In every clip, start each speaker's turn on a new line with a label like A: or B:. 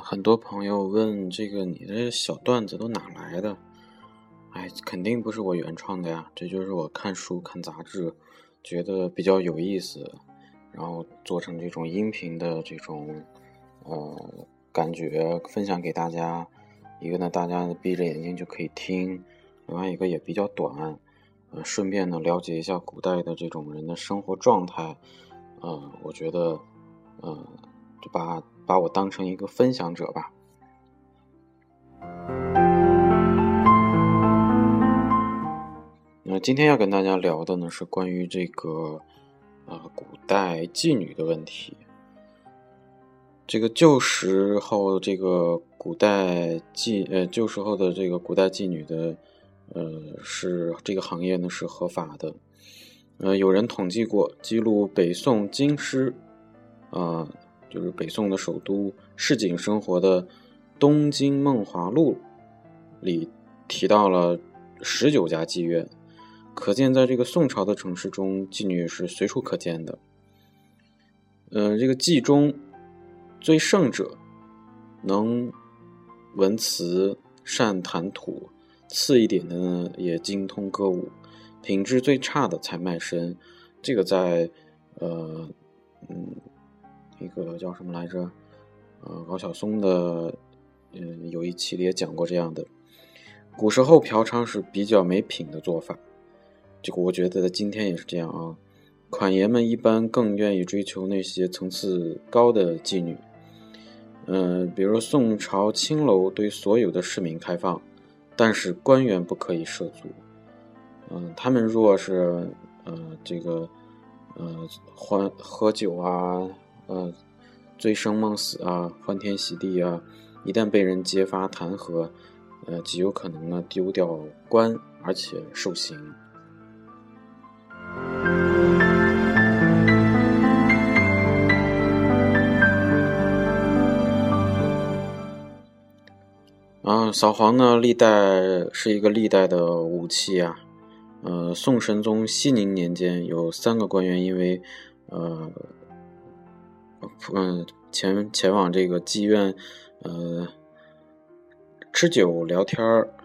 A: 很多朋友问这个你的小段子都哪来的？哎，肯定不是我原创的呀，这就是我看书看杂志，觉得比较有意思，然后做成这种音频的这种呃感觉分享给大家。一个呢，大家闭着眼睛就可以听；另外一个也比较短，呃，顺便呢了解一下古代的这种人的生活状态。呃，我觉得，呃，就把把我当成一个分享者吧。那今天要跟大家聊的呢是关于这个呃古代妓女的问题。这个旧时候这个古代妓呃旧时候的这个古代妓女的呃是这个行业呢是合法的。呃，有人统计过，记录北宋京师啊，就是北宋的首都市井生活的《东京梦华录》里提到了十九家妓院。可见，在这个宋朝的城市中，妓女是随处可见的。呃，这个妓中最盛者能文辞善谈吐，次一点的呢也精通歌舞，品质最差的才卖身。这个在呃嗯那个叫什么来着？呃，高晓松的嗯有一期里也讲过这样的。古时候嫖娼是比较没品的做法。这个我觉得今天也是这样啊，款爷们一般更愿意追求那些层次高的妓女，嗯，比如宋朝青楼对所有的市民开放，但是官员不可以涉足，嗯，他们若是呃这个呃欢喝酒啊，呃醉生梦死啊，欢天喜地啊，一旦被人揭发弹劾，呃极有可能呢丢掉官，而且受刑。啊，扫黄呢，历代是一个历代的武器啊。呃，宋神宗熙宁年间，有三个官员因为，呃，嗯，前前往这个妓院，呃，吃酒聊天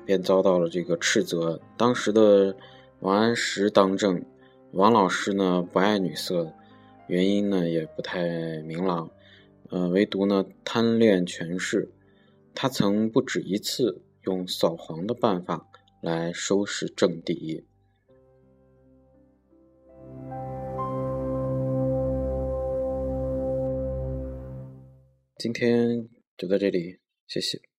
A: 便遭到了这个斥责。当时的王安石当政，王老师呢不爱女色，原因呢也不太明朗，呃，唯独呢贪恋权势。他曾不止一次用扫黄的办法来收拾政敌。今天就在这里，谢谢。